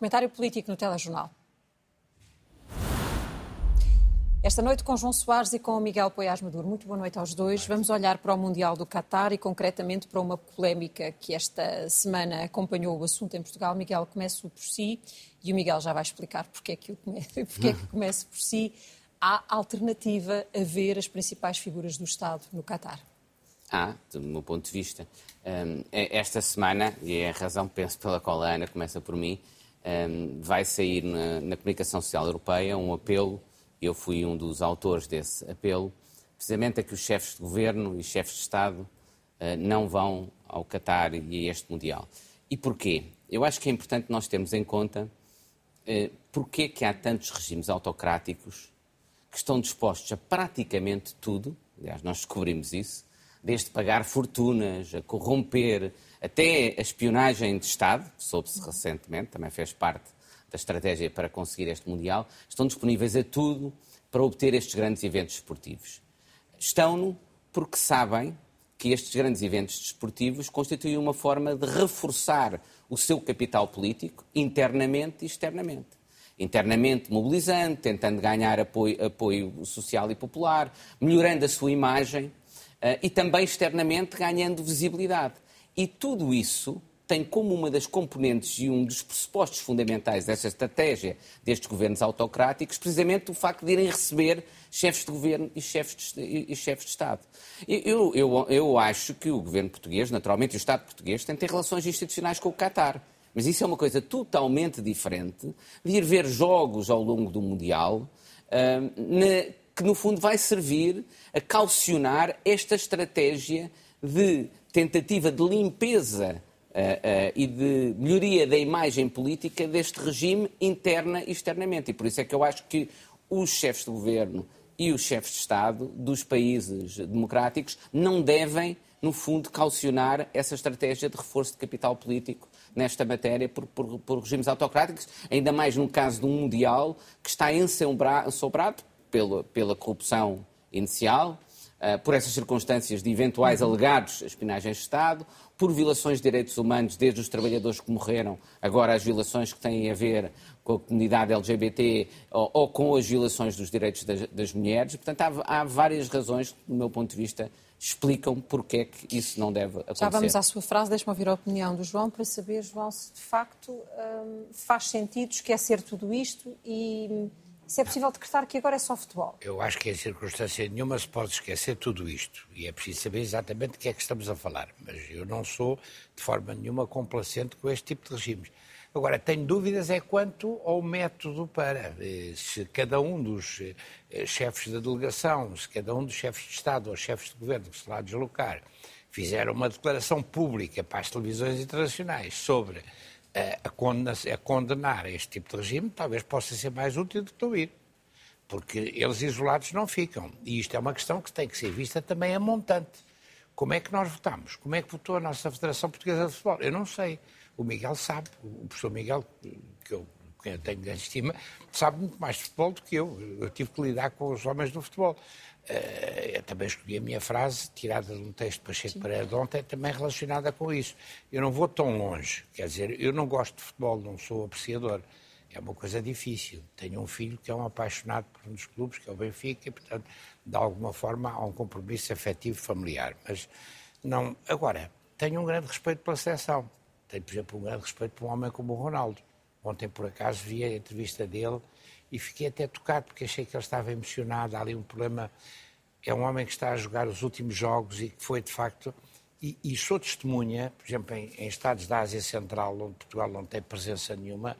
Comentário político no Telejornal. Esta noite com João Soares e com Miguel Poiás Maduro. Muito boa noite aos dois. Vamos olhar para o Mundial do Qatar e concretamente para uma polémica que esta semana acompanhou o assunto em Portugal. Miguel, começo por si e o Miguel já vai explicar porque é que, eu porque é que começo por si. Há alternativa a ver as principais figuras do Estado no Qatar? Há, do meu ponto de vista. Um, esta semana, e é a razão, penso, pela qual a Ana começa por mim, um, vai sair na, na comunicação social europeia um apelo eu fui um dos autores desse apelo, precisamente a que os chefes de governo e chefes de Estado uh, não vão ao Qatar e a este Mundial. E porquê? Eu acho que é importante nós termos em conta uh, porquê que há tantos regimes autocráticos que estão dispostos a praticamente tudo, aliás, nós descobrimos isso, desde pagar fortunas, a corromper, até a espionagem de Estado, soube-se recentemente, também fez parte da estratégia para conseguir este Mundial, estão disponíveis a tudo para obter estes grandes eventos esportivos. Estão-no porque sabem que estes grandes eventos desportivos constituem uma forma de reforçar o seu capital político internamente e externamente. Internamente mobilizando, tentando ganhar apoio, apoio social e popular, melhorando a sua imagem uh, e também externamente ganhando visibilidade. E tudo isso tem como uma das componentes e um dos pressupostos fundamentais dessa estratégia destes governos autocráticos precisamente o facto de irem receber chefes de governo e chefes de, e chefes de Estado. Eu, eu, eu acho que o governo português, naturalmente, e o Estado português, tem ter relações institucionais com o Qatar. Mas isso é uma coisa totalmente diferente de ir ver jogos ao longo do Mundial, uh, que no fundo vai servir a calcionar esta estratégia de tentativa de limpeza Uh, uh, e de melhoria da imagem política deste regime interna e externamente. E por isso é que eu acho que os chefes de governo e os chefes de Estado dos países democráticos não devem, no fundo, calcionar essa estratégia de reforço de capital político nesta matéria por, por, por regimes autocráticos, ainda mais no caso de um Mundial que está ensobrado pela, pela corrupção inicial, por essas circunstâncias de eventuais alegados espionagens de Estado, por violações de direitos humanos, desde os trabalhadores que morreram, agora as violações que têm a ver com a comunidade LGBT ou, ou com as violações dos direitos das, das mulheres. Portanto, há, há, várias razões, do meu ponto de vista, explicam porque é que isso não deve acontecer. Já vamos à sua frase, deixe-me ouvir a opinião do João para saber, João, se de facto hum, faz sentido esquecer tudo isto e se é possível decretar que agora é só futebol. Eu acho que em circunstância nenhuma se pode esquecer tudo isto. E é preciso saber exatamente de que é que estamos a falar. Mas eu não sou, de forma nenhuma, complacente com este tipo de regimes. Agora, tenho dúvidas é quanto ao método para. Eh, se cada um dos eh, chefes da delegação, se cada um dos chefes de Estado ou chefes de governo que se lá deslocar fizer uma declaração pública para as televisões internacionais sobre a, condenar este tipo de regime, talvez possa ser mais útil do que não ir. Porque eles isolados não ficam. E isto é uma questão que tem que ser vista também a montante. Como é que nós votamos? Como é que votou a nossa Federação Portuguesa de Futebol? Eu não sei. O Miguel sabe. O professor Miguel, que eu, que eu tenho grande estima, sabe muito mais de futebol do que eu. Eu tive que lidar com os homens do futebol. Uh, eu também escolhi a minha frase, tirada de um texto de Pacheco Pereira de ontem, também relacionada com isso. Eu não vou tão longe, quer dizer, eu não gosto de futebol, não sou apreciador. É uma coisa difícil. Tenho um filho que é um apaixonado por um dos clubes, que é o Benfica, e, portanto, de alguma forma há um compromisso afetivo familiar. Mas não. Agora, tenho um grande respeito pela seleção. Tenho, por exemplo, um grande respeito por um homem como o Ronaldo. Ontem, por acaso, vi a entrevista dele e fiquei até tocado porque achei que ele estava emocionado. Há ali um problema. É um homem que está a jogar os últimos jogos e que foi de facto. E, e sou testemunha, por exemplo, em, em, Estados da Ásia Central, onde Portugal não tem presença nenhuma,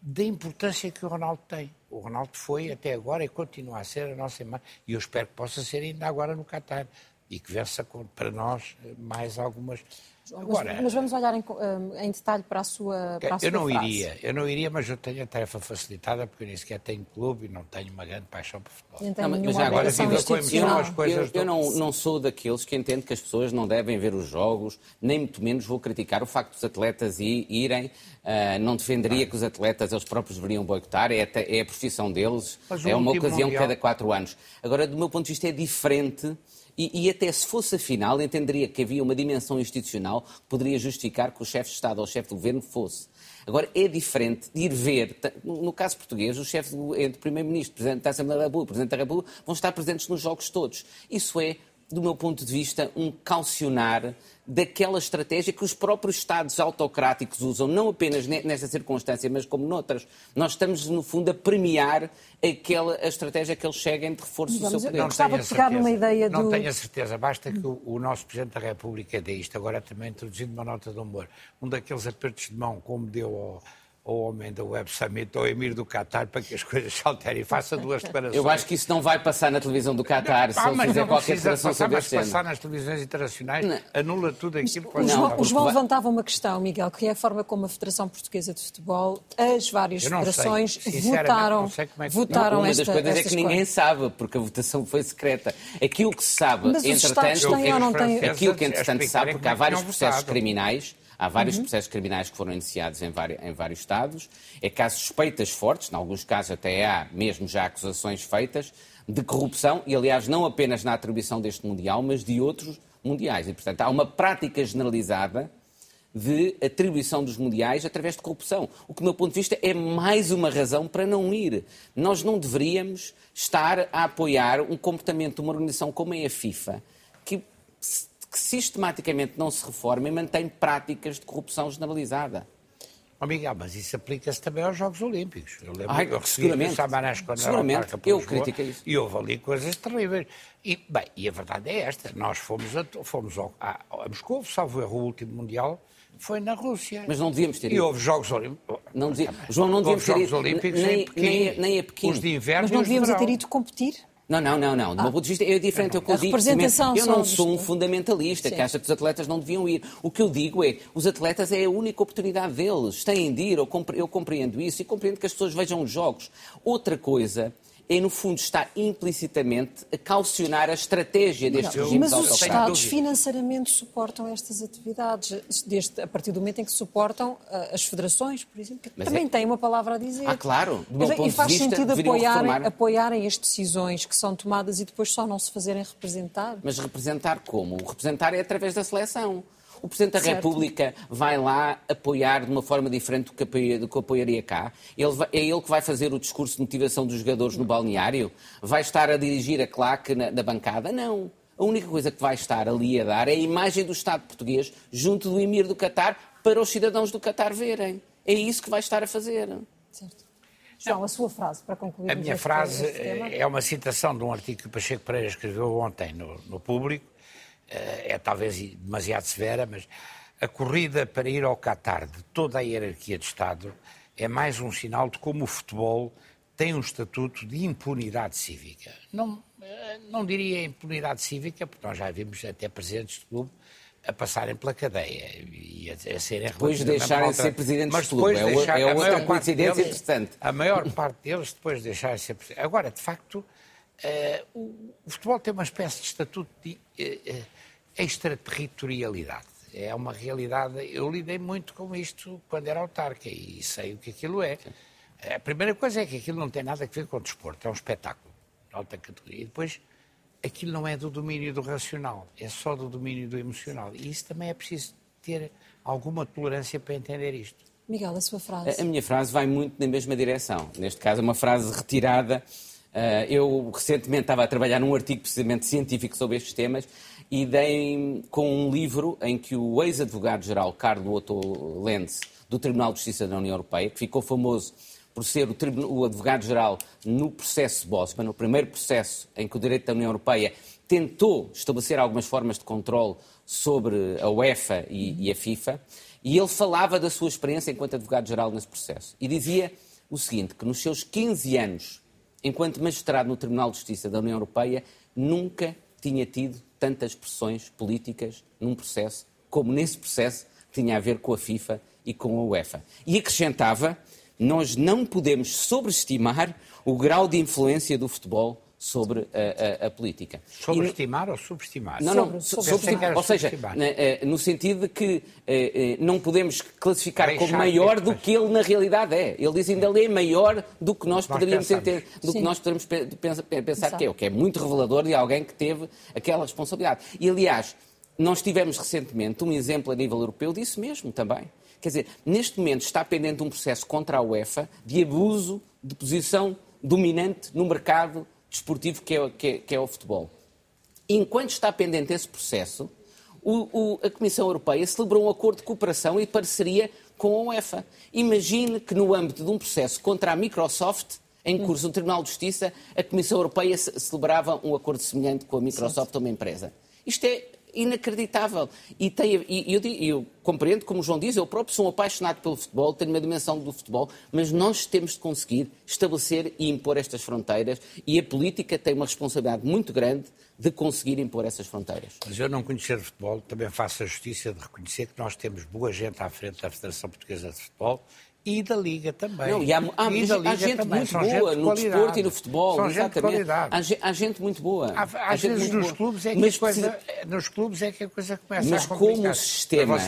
da importância que o Ronaldo tem. O Ronaldo foi até agora e continua a ser a nossa imagem. E eu espero que possa ser ainda agora no Qatar e que vença para nós mais algumas Agora, mas, mas, vamos olhar em, em, detalhe para a sua, para a sua Eu não frase. iria, eu não iria, mas eu tenho a tarefa facilitada porque eu nem sequer tenho clube e não tenho uma grande paixão por futebol. Não, mas agora viva com emoção as coisas. Eu, eu não, não sou daqueles que entendo que as pessoas não devem ver os jogos, nem muito menos vou criticar o facto dos atletas irem. Uh, não defenderia ah. que os atletas eles próprios deveriam boicotar, é, é a profissão deles, é uma ocasião mundial... cada quatro anos. Agora, do meu ponto de vista, é diferente E, e, até se fosse a final, entenderia que havia uma dimensão institucional que poderia justificar que o chefe de Estado ou o chefe de governo fosse. Agora, é diferente de ir ver, no caso português, o chefe entre Primeiro-Ministro, Presidente da Assembleia da República, Presidente da República, vão estar presentes nos jogos todos. Isso é, do meu ponto de vista, um calcionar daquela estratégia que os próprios Estados autocráticos usam, não apenas nesta circunstância, mas como noutras. Nós estamos, no fundo, a premiar aquela a estratégia que eles cheguem de reforço do seu poder. Não gostava de pegar numa ideia do... Não tenho a certeza, basta que o, o, nosso Presidente da República dê isto, agora também introduzindo uma nota de humor, um daqueles apertos de mão, como deu ao ao homem da Web Summit, ao Emir do Qatar, para que as coisas se alterem. Faça duas declarações. Eu acho que isso não vai passar na televisão do Qatar, se ah, ele fizer qualquer declaração sobre isso. Mas passar nas televisões internacionais, não. anula tudo aquilo que... O João, o João levantava uma questão, Miguel, que é a forma como a Federação Portuguesa de Futebol, as várias federações votaram, é que... votaram não, Uma das coisas é que ninguém sabe, porque a votação foi secreta. Aquilo que se sabe, Mas entretanto... Têm ou não têm... Aquilo que, entretanto, se sabe, porque há vários processos criminais Há vários uhum. processos criminais que foram iniciados em vários, em vários Estados. É que há suspeitas fortes, em alguns casos até há mesmo já acusações feitas, de corrupção, e aliás não apenas na atribuição deste Mundial, mas de outros Mundiais. E, portanto, há uma prática generalizada de atribuição dos mundiais através de corrupção. O que, do meu ponto de vista, é mais uma razão para não ir. Nós não deveríamos estar a apoiar um comportamento de uma organização como é a FIFA, que que sistematicamente não se reforma e mantém práticas de corrupção generalizada. Oh, Miguel, mas isso aplica-se também aos Jogos Olímpicos. Eu lembro Ai, eu seguramente, Samarás quando seguramente, era eu critico isso. E houve ali coisas terríveis. E, bem, e a verdade é esta, nós fomos a, fomos ao, a, a Moscou, salvo erro, o último Mundial, foi na Rússia. Mas não devíamos ter ido. E houve Jogos Olímpicos. Não dizia... João, não devíamos ter ido. Olímpicos nem, nem, nem a Pequim. Os de inverno Mas não devíamos ter ido competir? Não, não, não, não. Do ah. meu ponto de vista é diferente. É o que eu digo. Eu não sou um fundamentalista que acha que os atletas não deviam ir. O que eu digo é, os atletas é a única oportunidade deles. Têm de ir, eu compreendo isso e compreendo que as pessoas vejam os jogos. Outra coisa é, no fundo, está implicitamente a calcionar a estratégia destes não, regimes Mas os Estados financeiramente suportam estas atividades, desde, a partir do momento em que suportam uh, as federações, por exemplo, que mas também é... têm uma palavra a dizer. Ah, claro. Do meu e faz sentido apoiarem, apoiarem as decisões que são tomadas e depois só não se fazerem representar. Mas representar como? Representar é através da seleção o Presidente da certo. República vai lá apoiar de uma forma diferente do que, apoia, do que apoiaria cá? Ele vai, é ele que vai fazer o discurso de motivação dos jogadores no balneário? Vai estar a dirigir a claque na, na bancada? Não. A única coisa que vai estar ali a dar é a imagem do Estado português junto do Emir do Qatar para os cidadãos do Qatar verem. É isso que vai estar a fazer. Certo. João, a sua frase para concluir. A minha frase é uma citação de um artigo que o Pacheco Pereira escreveu ontem no, no Público, é talvez demasiado severa, mas a corrida para ir ao Qatar de toda a hierarquia de Estado é mais um sinal de como o futebol tem um estatuto de impunidade cívica. Não, eh, não diria impunidade cívica, porque nós já vimos até presidentes de clube a passarem pela cadeia e a, a serem Depois de deixarem de ser presidentes mas de clube. É, deixar, é outra coincidência deles, interessante. A maior parte deles depois de deixarem de ser presidentes. Agora, de facto, o, o, futebol tem uma espécie de estatuto de. Uh, uh, extraterritorialidade. É uma realidade. Eu lidei muito com isto quando era autarca e sei o que aquilo é. A primeira coisa é que aquilo não tem nada a ver com o desporto, é um espetáculo de alta categoria. E depois, aquilo não é do domínio do racional, é só do domínio do emocional. E isso também é preciso ter alguma tolerância para entender isto. Miguel, a sua frase. A minha frase vai muito na mesma direção. Neste caso, é uma frase retirada. Eh, eu recentemente estava a trabalhar num artigo precisamente científico sobre estes temas e dei com um livro em que o ex-advogado-geral Carlo Otto Lenz, do Tribunal de Justiça da União Europeia, que ficou famoso por ser o, o advogado-geral no processo Bosman, no primeiro processo em que o direito da União Europeia tentou estabelecer algumas formas de controle sobre a UEFA e, e a FIFA, e ele falava da sua experiência enquanto advogado-geral nesse processo. E dizia o seguinte, que nos seus 15 anos enquanto magistrado no Tribunal de Justiça da União Europeia, nunca tinha tido tantas pressões políticas num processo como nesse processo que tinha a ver com a FIFA e com a UEFA. E acrescentava: nós não podemos sobreestimar o grau de influência do futebol sobre a, a, a política. Sobreestimar e, ou subestimar? Não, não, sobre, subestimar. Ou seja, eh, no sentido de que eh, eh, não podemos classificar Deixar como maior do que ele na realidade é. Ele diz ainda ele é maior do que nós, nós poderíamos ter, do Sim. que nós poderíamos pensar, pensar que é, o que é muito revelador de alguém que teve aquela responsabilidade. E aliás, nós tivemos recentemente um exemplo a nível europeu disso mesmo também. Quer dizer, neste momento está pendente um processo contra a UEFA de abuso de posição dominante no mercado desportivo que é, que é, que é o futebol. Enquanto está pendente esse processo, o, o, a Comissão Europeia celebrou um acordo de cooperação e parceria com a UEFA. Imagine que no âmbito de um processo contra a Microsoft, em curso no Tribunal de Justiça, a Comissão Europeia celebrava um acordo semelhante com a Microsoft, uma empresa. Isto é inacreditável. E, tem, e eu, eu, compreendo, como o João diz, eu próprio sou um apaixonado pelo futebol, tenho uma dimensão do futebol, mas nós temos de conseguir estabelecer e impor estas fronteiras e a política tem uma responsabilidade muito grande de conseguir impor essas fronteiras. Mas eu não conhecer futebol, também faço a justiça de reconhecer que nós temos boa gente à frente da Federação Portuguesa de Futebol e da Liga também. Não, e há, há, e há gente também. muito São boa gente no desporto e no futebol. São exatamente. Gente há, há, gente muito boa. Há, às vezes nos boa. clubes, é que mas, a coisa, nos clubes é que a coisa começa mas a complicar. como o sistema,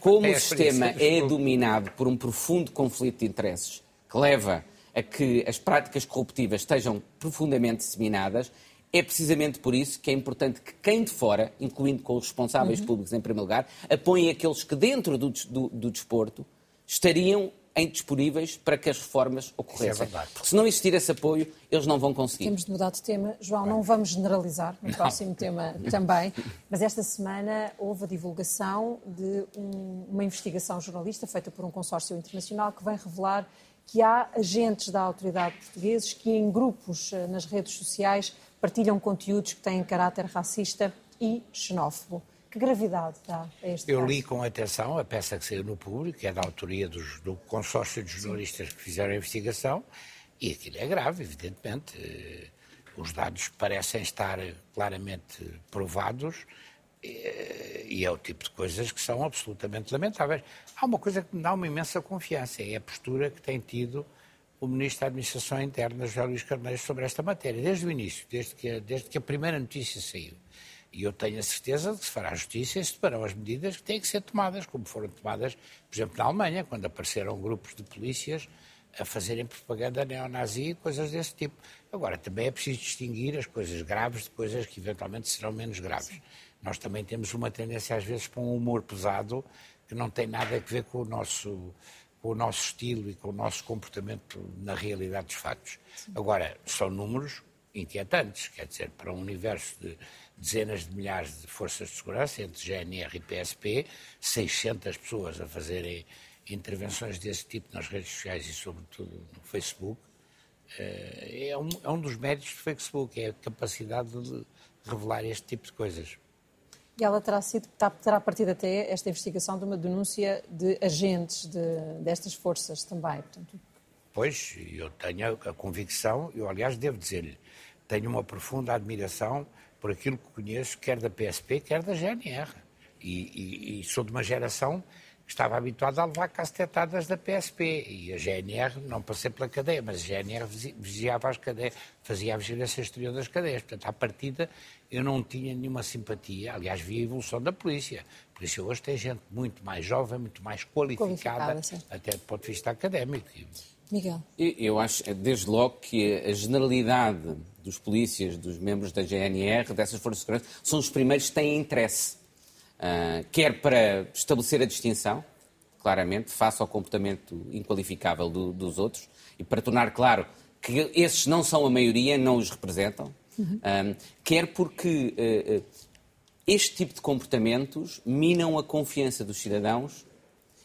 como o sistema é dominado por um profundo conflito de interesses que leva a que as práticas corruptivas estejam profundamente disseminadas, é precisamente por isso que é importante que quem de fora, incluindo com os responsáveis uhum. públicos em primeiro lugar, apoiem aqueles que dentro do, do, do desporto estariam indisponíveis para que as reformas ocorressem. É Porque se não existir esse apoio, eles não vão conseguir. Temos de mudar de tema. João, não vamos generalizar no próximo tema também, mas esta semana houve a divulgação de um, uma investigação jornalista feita por um consórcio internacional que vem revelar que há agentes da autoridade portugueses que em grupos eh, nas redes sociais partilham conteúdos que têm caráter racista e xenófobo. Que gravidade dá a este Eu caso? li com atenção a peça que saiu no público, que é da autoria dos, do consórcio de jornalistas que fizeram a investigação, e aquilo é grave, evidentemente. Eh, os dados parecem estar claramente provados eh, e é o tipo de coisas que são absolutamente lamentáveis. Há uma coisa que me dá uma imensa confiança, é a postura que tem tido o Ministro da Administração Interna, José Luís Carneiro, sobre esta matéria, desde o início, desde que, desde que a primeira notícia saiu. E eu tenho a certeza de que se fará justiça e se tomarão as medidas que têm que ser tomadas, como foram tomadas, por exemplo, na Alemanha, quando apareceram grupos de polícias a fazerem propaganda neonazi e coisas desse tipo. Agora, também é preciso distinguir as coisas graves de coisas que eventualmente serão menos graves. Sim. Nós também temos uma tendência, às vezes, para um humor pesado que não tem nada a ver com o nosso, com o nosso estilo e com o nosso comportamento na realidade dos factos. Sim. Agora, são números inquietantes, quer dizer, para um universo de dezenas de milhares de forças de segurança, entre GNR e PSP, 600 pessoas a fazerem intervenções desse tipo nas redes sociais e, sobretudo, no Facebook. Eh, é um, é um dos méritos do Facebook, é a capacidade de revelar este tipo de coisas. E ela terá, sido, terá partido até esta investigação de uma denúncia de agentes de, destas forças também. Portanto... Pois, eu tenho a convicção, eu aliás devo dizer-lhe, tenho uma profunda admiração por aquilo que conheço, quer da PSP, quer da GNR. E, e, e sou de uma geração que estava habituada a levar cacetadas da PSP. E a GNR, não passei pela cadeia, mas a GNR vigiava as cadeias, fazia a vigilância exterior das cadeias. Portanto, à partida, eu não tinha nenhuma simpatia. Aliás, vi a evolução da polícia. A polícia hoje tem gente muito mais jovem, muito mais qualificada, qualificada até do ponto de vista académico. Miguel. Eu acho, desde logo, que a generalidade dos polícias, dos membros da GNR, dessas forças de segurança, são os primeiros que têm interesse, uh, quer para estabelecer a distinção, claramente, face ao comportamento inqualificável do, dos outros, e para tornar claro que esses não são a maioria, não os representam, uhum. uh, quer porque uh, este tipo de comportamentos minam a confiança dos cidadãos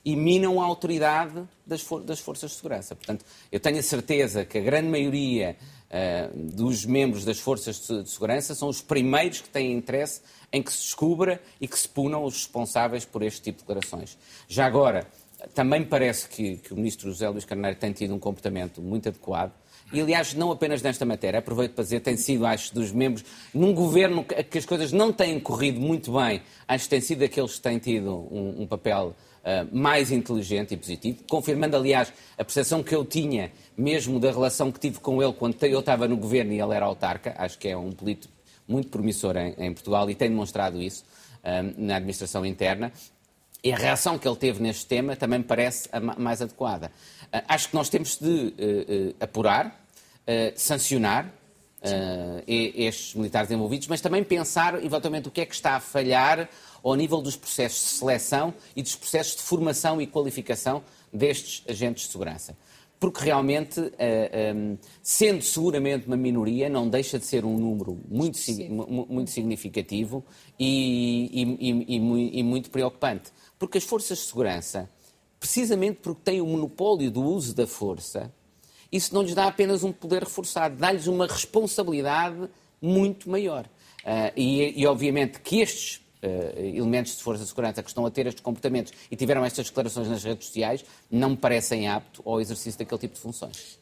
e minam a autoridade das, for das forças de segurança. Portanto, eu tenho a certeza que a grande maioria uh, dos membros das forças de, de segurança são os primeiros que têm interesse em que se descubra e que se punam os responsáveis por este tipo de declarações. Já agora, também parece que, que o ministro José Luís Carneiro tem tido um comportamento muito adequado. E, aliás, não apenas nesta matéria, aproveito para dizer, tem sido, acho, dos membros, num governo que as coisas não têm corrido muito bem, acho que tem sido aqueles que têm tido um, um papel uh, mais inteligente e positivo, confirmando, aliás, a percepção que eu tinha, mesmo da relação que tive com ele quando eu estava no governo e ele era autarca, acho que é um político muito promissor em, em Portugal e tem demonstrado isso uh, na administração interna. E a reação que ele teve neste tema também me parece a mais adequada. Uh, acho que nós temos de apurar, uh, sancionar uh, estes militares envolvidos, mas também pensar eventualmente o que é que está a falhar ao nível dos processos de seleção e dos processos de formação e qualificação destes agentes de segurança. Porque realmente, uh, eh, um, sendo seguramente uma minoria, não deixa de ser um número muito, muito significativo e, e, e, e muito preocupante. Porque as forças de segurança, precisamente porque têm o monopólio do uso da força, isso não lhes dá apenas um poder reforçado, dá-lhes uma responsabilidade muito maior. Uh, e, e, obviamente, que estes uh, elementos de força de segurança que estão a ter estes comportamentos e tiveram estas declarações nas redes sociais não me parecem aptos ao exercício daquele tipo de funções.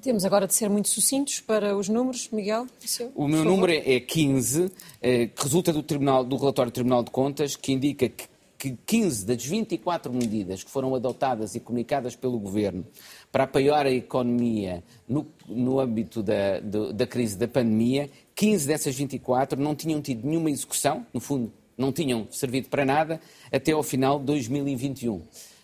Temos agora de ser muito sucintos para os números, Miguel. Seu, o meu número é 15, eh, que resulta do, tribunal, do relatório do Tribunal de Contas, que indica que que 15 das 24 medidas que foram adotadas e comunicadas pelo Governo para apoiar a economia no, no âmbito da, do, da crise da pandemia, 15 dessas 24 não tinham tido nenhuma execução, no fundo, não tinham servido para nada até ao final de 2021.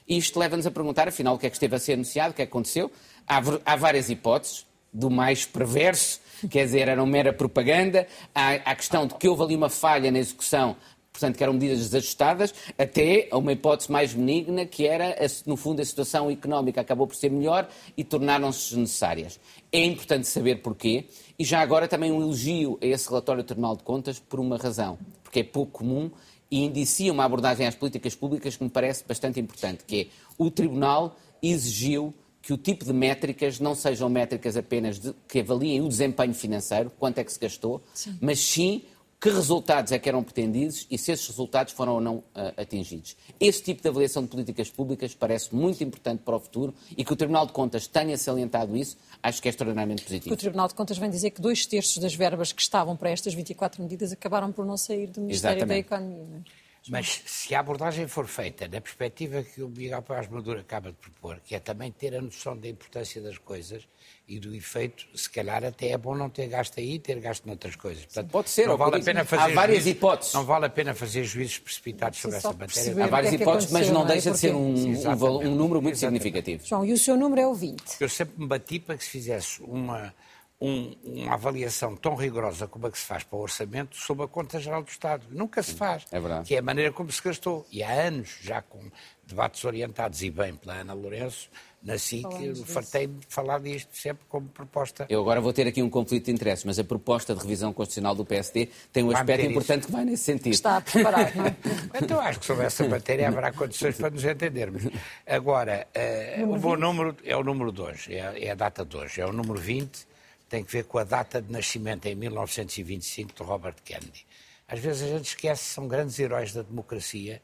E isto leva-nos a perguntar, afinal, o que é que esteve a ser anunciado, o que é que aconteceu. Há, há várias hipóteses, do mais perverso, quer dizer, era uma mera propaganda, há a questão de que houve ali uma falha na execução portanto, que eram medidas desajustadas, até a uma hipótese mais benigna, que era, no fundo, a situação económica acabou por ser melhor e tornaram-se necessárias. É importante saber porquê, e já agora também um elogio a esse relatório do Tribunal de Contas por uma razão, porque é pouco comum e indicia uma abordagem às políticas públicas que me parece bastante importante, que é o Tribunal exigiu que o tipo de métricas não sejam métricas apenas de, que avaliem o desempenho financeiro, quanto é que se gastou, sim. mas sim que resultados é que eram pretendidos e se esses resultados foram ou não uh, atingidos. Esse tipo de avaliação de políticas públicas parece muito importante para o futuro e que o Tribunal de Contas tenha salientado isso, acho que é extraordinariamente positivo. O Tribunal de Contas vem dizer que dois terços das verbas que estavam para estas 24 medidas acabaram por não sair do Ministério Exatamente. da Economia. Não é? Mas se a abordagem for feita na perspectiva que o Miguel Paz Maduro acaba de propor, que é também ter a noção da importância das coisas e do efeito, se calhar até é bom não ter gasto aí e ter gasto noutras coisas. Portanto, Pode ser, não vale a pena fazer há várias juízes, hipóteses. Não vale a pena fazer juízes precipitados sobre essa matéria. Há várias é hipóteses, mas não, não é? deixa de ser um, Sim, um, um número muito exatamente. significativo. João, e o seu número é o 20. Eu sempre me bati para que se fizesse uma um, uma avaliação tão rigorosa como a que se faz para o orçamento sobre a conta geral do Estado. Nunca se faz. É verdade. Que é a maneira como se gastou. E há anos, já com debates orientados e bem pela Ana Lourenço, na SIC, fartei de falar disto sempre como proposta. Eu agora vou ter aqui um conflito de interesses, mas a proposta de revisão constitucional do PSD tem um vai aspecto importante isso. que vai nesse sentido. Está a preparar, não é? então acho que sobre essa matéria haverá condições para nos entendermos. Agora, uh, o bom número é o número 2, é, é a data de hoje, é o número 20 tem que ver com a data de nascimento, em 1925, de Robert Kennedy. Às vezes a gente esquece, são grandes heróis da democracia.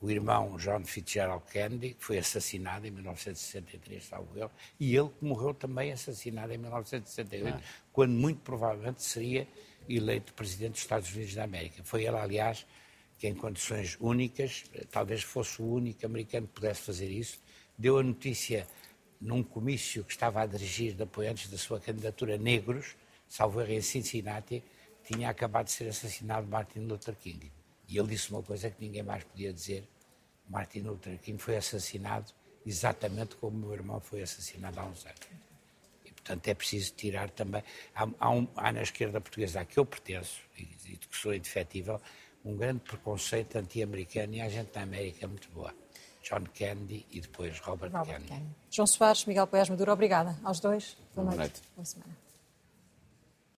O irmão John Fitzgerald Kennedy, que foi assassinado em 1963, salvo eu, e ele que morreu também assassinado em 1968, ah. quando muito provavelmente seria eleito presidente dos Estados Unidos da América. Foi ele, aliás, que em condições únicas, talvez fosse o único americano que pudesse fazer isso, deu a notícia num comício que estava a dirigir de apoiantes da sua candidatura negros, salvo erro em Cincinnati, tinha acabado de ser assassinado Martin Luther King. E ele disse uma coisa que ninguém mais podia dizer. Martin Luther King foi assassinado exatamente como meu irmão foi assassinado há uns anos. E, portanto, é preciso tirar também... Há, há, um, há na esquerda portuguesa a que eu pertenço, e, e que sou indefetível, um grande preconceito anti-americano e a gente na América é muito boa. John Kennedy e depois Robert, Robert Kennedy. Kennedy. João Soares, Miguel Poiás Maduro, obrigada aos dois. Boa, noite. Boa semana.